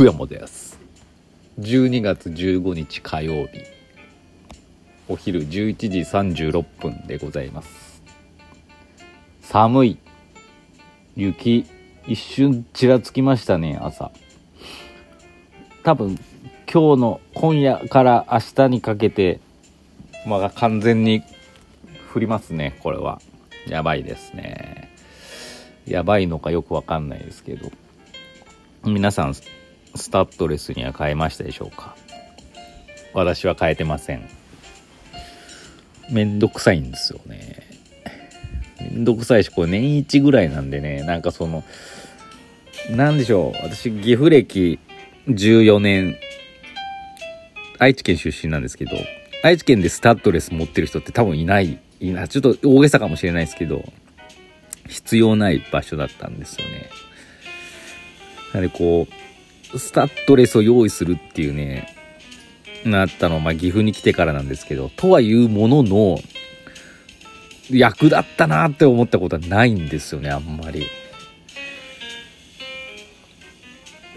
福山です。12月15日火曜日。お昼11時36分でございます。寒い。雪一瞬ちらつきましたね朝。多分今日の今夜から明日にかけてまあ完全に降りますねこれは。やばいですね。やばいのかよくわかんないですけど。皆さんスタッドレスには変えましたでしょうか？私は変えてません。めんどくさいんですよね。めんどくさいしこれ年一ぐらいなんでねなんかそのなんでしょう。私岐阜歴14年愛知県出身なんですけど愛知県でスタッドレス持ってる人って多分いないいなちょっと大げさかもしれないですけど必要ない場所だったんですよね。なのでこう、スタッドレスを用意するっていうね、なったのは、まあ、岐阜に来てからなんですけど、とはいうものの、役立ったなって思ったことはないんですよね、あんまり。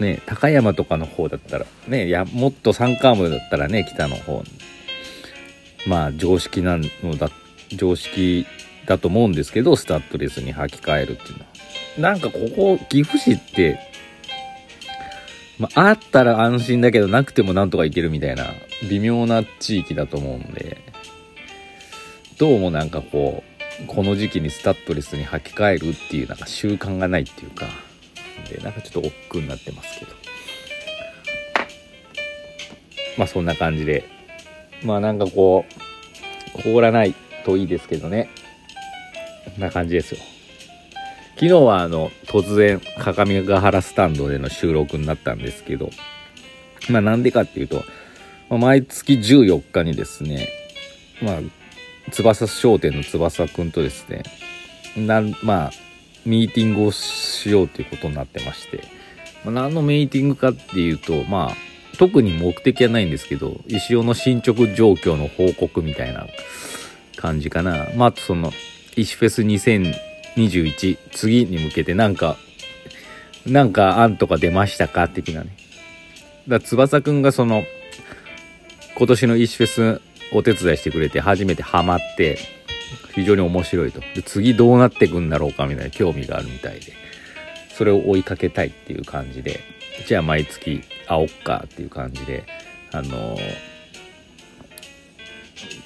ね、高山とかの方だったら、ね、や、もっと山間部だったらね、北の方、まあ、常識なのだ、常識だと思うんですけど、スタッドレスに履き替えるっていうのは。なんかここ、岐阜市って、まあ、あったら安心だけどなくてもなんとかいけるみたいな微妙な地域だと思うんでどうもなんかこうこの時期にスタッドレスに履き替えるっていうなんか習慣がないっていうかでなんかちょっと億劫になってますけど。まあそんな感じで。まあなんかこう凍らないといいですけどね。こんな感じですよ。昨日はあの、突然、各務原スタンドでの収録になったんですけど、まあなんでかっていうと、まあ、毎月14日にですね、まあ、翼商店の翼くんとですね、なん、まあ、ミーティングをしようということになってまして、まあ、何のミーティングかっていうと、まあ、特に目的はないんですけど、石尾の進捗状況の報告みたいな感じかな。まあ、その、石フェス2000 21次に向けてなんかなんか案とか出ましたか？的なね。だから翼くんがその今年のイシフェスお手伝いしてくれて初めてハマって非常に面白いと。で次どうなってくんだろうかみたいな興味があるみたいで。それを追いかけたいっていう感じで。じゃあ毎月会おっかっていう感じであの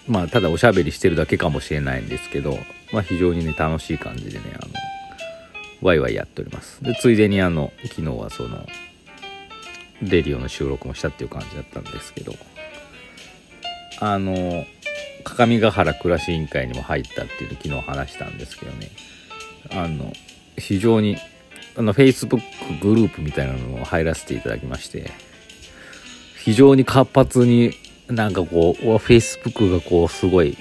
まあただおしゃべりしてるだけかもしれないんですけどまあ、非常にね、楽しい感じでね、あの、ワイワイやっております。で、ついでにあの、昨日はその、デリオの収録もしたっていう感じだったんですけど、あの、各務原暮らし委員会にも入ったっていうの昨日話したんですけどね、あの、非常に、あの、Facebook グループみたいなのを入らせていただきまして、非常に活発になんかこう、Facebook がこう、すごい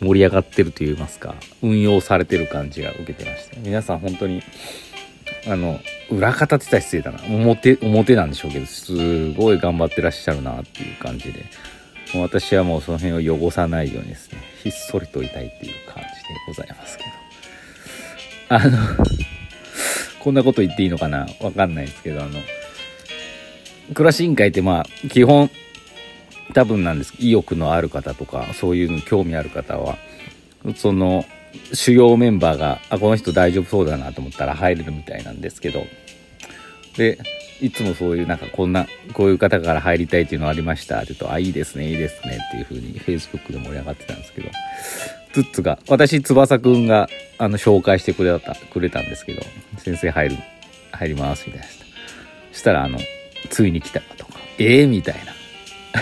盛り上がってると言いますか運用されてる感じが受けてました皆さん本当にあの裏方って言ったら失礼だな。表表なんでしょうけどすごい頑張ってらっしゃるなっていう感じで。もう私はもうその辺を汚さないようにですねひっそりといたいっていう感じでございますけど。あの こんなこと言っていいのかな？わかんないですけどあの暮らし委員会ってまあ基本多分なんです。意欲のある方とかそういうの興味ある方は。その主要メンバーがあこの人大丈夫そうだなと思ったら入れるみたいなんですけど。でいつもそういうなんかこんなこういう方から入りたいっていうのありました。って言うとあいいですねいいですねっていう風に Facebook で盛り上がってたんですけど。ツッツが私翼くんがあの紹介してくれたくれたんですけど先生入る入りますみたいな。したらあのついに来たとかええー、みたいな。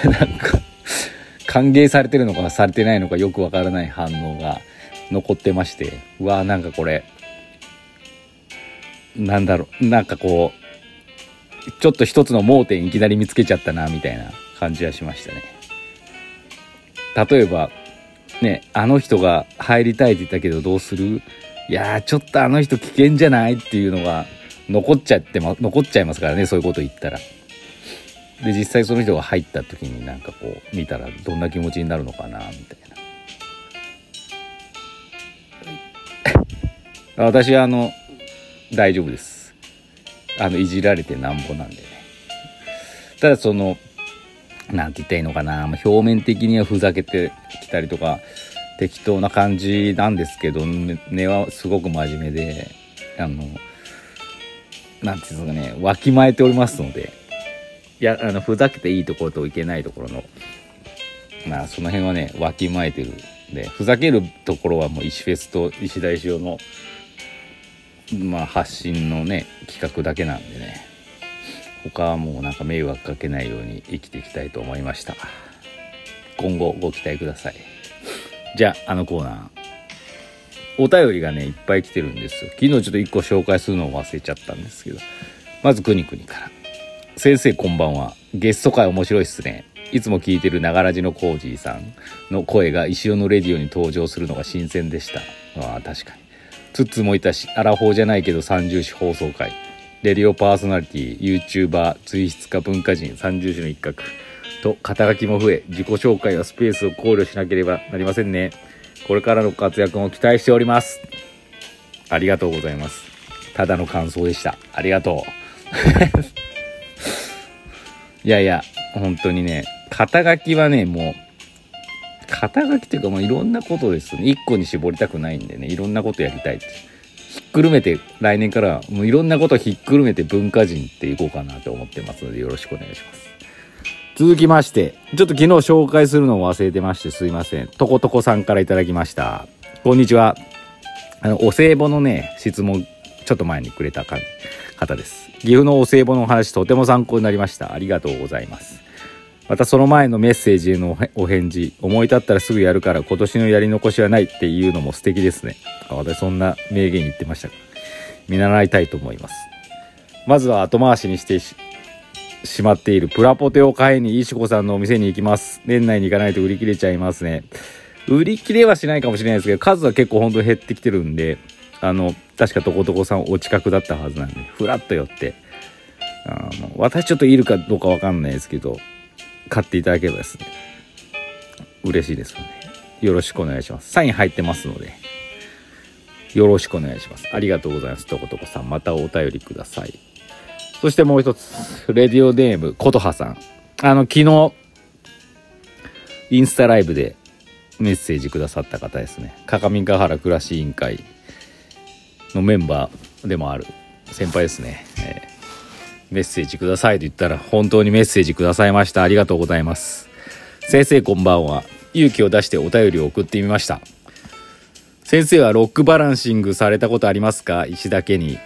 なんか、歓迎されてるのかされてないのかよくわからない反応が残ってまして、うわーなんかこれ、なんだろう、なんかこう、ちょっと一つの盲点いきなり見つけちゃったな、みたいな感じはしましたね。例えば、ね、あの人が入りたいって言ったけどどうする？いやー、ちょっとあの人危険じゃない？っていうのが残っちゃってま、残っちゃいますからね、そういうこと言ったら。で実際その人が入った時になんかこう見たらどんな気持ちになるのかなみたいな。私はあの大丈夫です。あのいじられてなんぼなんでね。ただそのなんて言ったらいいのかな。表面的にはふざけてきたりとか適当な感じなんですけど根はすごく真面目であのなんていうんですかねわきまえておりますので。いやあのふざけていいところといけないところのまあその辺はねわきまえてるでふざけるところはもう石フェスと石田石尾のまあ発信のね企画だけなんでね他はもうなんか迷惑かけないように生きていきたいと思いました。今後ご期待ください。じゃああのコーナー。お便りがねいっぱい来てるんですよ。昨日ちょっと1個紹介するのを忘れちゃったんですけどまずくにくにから。先生こんばんは。ゲスト会面白いっすね。いつも聞いてるながらじのコージーさんの声が石尾のレディオに登場するのが新鮮でした。ああ確かに。ツッツもいたしアラフォーじゃないけど三重視放送会レディオパーソナリティ YouTuber 追出家文化人三重視の一角と肩書きも増え自己紹介はスペースを考慮しなければなりませんね。これからの活躍も期待しております。ありがとうございます。ただの感想でした。ありがとう。いやいや本当にね肩書きはねもう肩書きというかもういろんなことですね。1個に絞りたくないんでねいろんなことやりたいって。ひっくるめて来年からもういろんなことひっくるめて文化人っていこうかなと思ってますのでよろしくお願いします。続きましてちょっと昨日紹介するのを忘れてましてすいません。とことこさんから頂きました。こんにちは。あのお歳暮のね質問ちょっと前にくれた方です。岐阜のお歳暮のお話とても参考になりました。ありがとうございます。またその前のメッセージへのお返事思い立ったらすぐやるから今年のやり残しはない。っていうのも素敵ですね。私そんな名言言ってましたか。見習いたいと思います。まずは後回しにしてしまっているプラポテを買いに石子さんのお店に行きます。年内に行かないと売り切れちゃいますね。売り切れはしないかもしれないですけど数は結構ほんと減ってきてるんであの確かとことこさんお近くだったはずなんでふらっと寄ってあの私ちょっといるかどうかわかんないですけど買っていただければですね、嬉しいですので、よろしくお願いします。サイン入ってますので、よろしくお願いします。ありがとうございます。とことこさん、またお便りください。そしてもう一つ、レディオネーム、ことはさん。あの、昨日、インスタライブでメッセージくださった方ですね。各務原暮らし委員会のメンバーでもある先輩ですね。えーメッセージくださいと言ったら本当にメッセージくださいました。ありがとうございます。先生こんばんは。勇気を出してお便りを送ってみました。先生はロックバランシングされたことありますか？石だけに。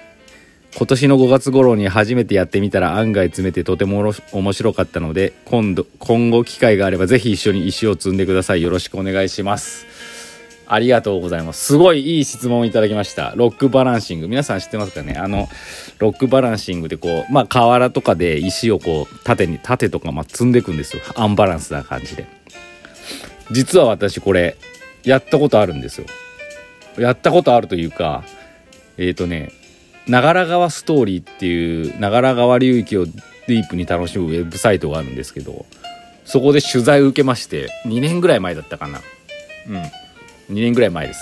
今年の5月頃に初めてやってみたら案外詰めてとても面白かったので今度今後機会があればぜひ一緒に石を積んでください。よろしくお願いします。ありがとうございます。すごいいい質問をいただきました。ロックバランシング。皆さん知ってますかね？あの、ロックバランシングでこう、まあ、河原とかで石をこう、縦に、縦とか、ま積んでいくんですよ。アンバランスな感じで。実は私これ、やったことあるんですよ。やったことあるというか、えっ、ー、とね、長良川ストーリーっていう長良川流域をディープに楽しむウェブサイトがあるんですけど、そこで取材を受けまして、2年ぐらい前だったかな。うん。2年ぐらい前です。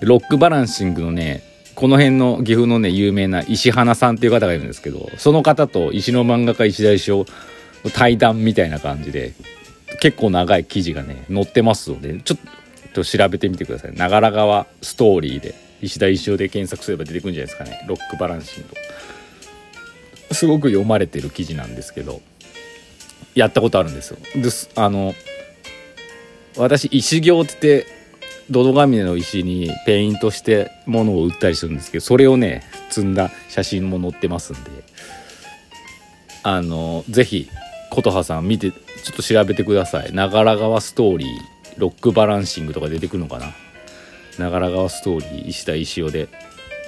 ロックバランシングのねこの辺の岐阜のね有名な石花さんっていう方がいるんですけどその方と石の漫画家石田石を対談みたいな感じで結構長い記事がね載ってますのでちょっと調べてみてください。長良川ストーリーで石田石尾で検索すれば出てくるんじゃないですかね。ロックバランシングすごく読まれてる記事なんですけどやったことあるんですよ。ですあの私石行って言ってドドガミネの石にペイントしてものを売ったりするんですけどそれをね積んだ写真も載ってますんで。あのぜひ琴葉さん見てちょっと調べてください。長良川ストーリーロックバランシングとか出てくるのかな。長良川ストーリー石田石尾で。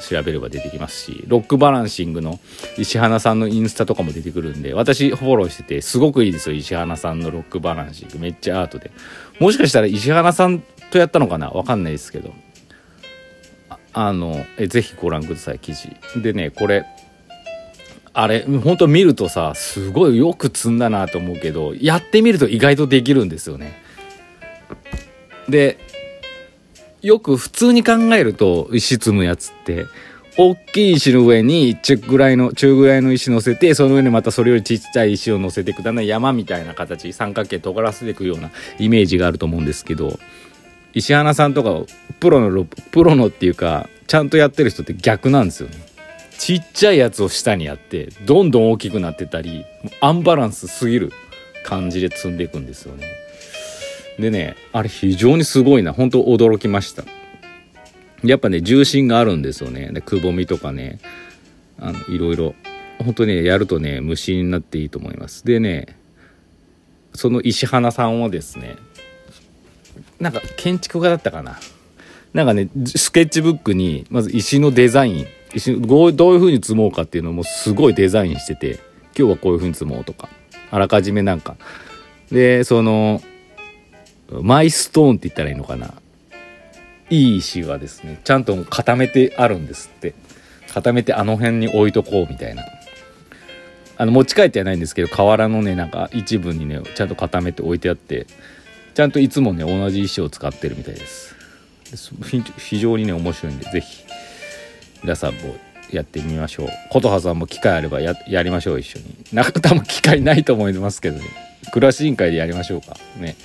調べれば出てきますしロックバランシングの石花さんのインスタとかも出てくるんで私フォローしててすごくいいですよ石花さんのロックバランシング。めっちゃアートで。もしかしたら石原さんとやったのかな？わかんないですけど。あのえぜひご覧ください記事。でねこれあれ本当見るとさすごいよく積んだなと思うけどやってみると意外とできるんですよね。でよく普通に考えると石積むやつって大きい石の上に中ぐらいの中ぐらいの石乗せてその上にまたそれよりちっちゃい石を乗せていくだんだん山みたいな形。三角形尖らせていくようなイメージがあると思うんですけど石花さんとかプロのプロのっていうかちゃんとやってる人って逆なんですよね。ちっちゃいやつを下にやってどんどん大きくなってたりアンバランスすぎる感じで積んでいくんですよね。でねあれ非常にすごいな。本当驚きました。やっぱね重心があるんですよね。でくぼみとかね。あのいろいろ。本当ねやるとね無心になっていいと思います。でねその石花さんをですねなんか建築家だったかな。なんかねスケッチブックにまず石のデザイン。石どういう風に積もうかっていうのもすごいデザインしてて今日はこういう風に積もうとかあらかじめなんか。でそのマイストーンって言ったらいいのかな？いい石はですねちゃんと固めてあるんですって。固めてあの辺に置いとこうみたいな。あの持ち帰ってはないんですけど河原のねなんか一部にねちゃんと固めて置いてあってちゃんといつもね同じ石を使ってるみたいです。非常にね面白いんで是非皆さんもやってみましょう。琴葉さんも機会あればやりましょう一緒に。なか多分機会ないと思いますけどね。暮らし委員会でやりましょうか。ね。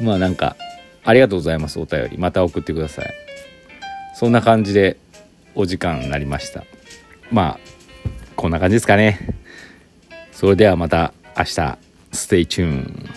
まあなんかありがとうございますお便り。また送ってください。そんな感じでお時間になりました。まあこんな感じですかね。それではまた明日。 Stay tuned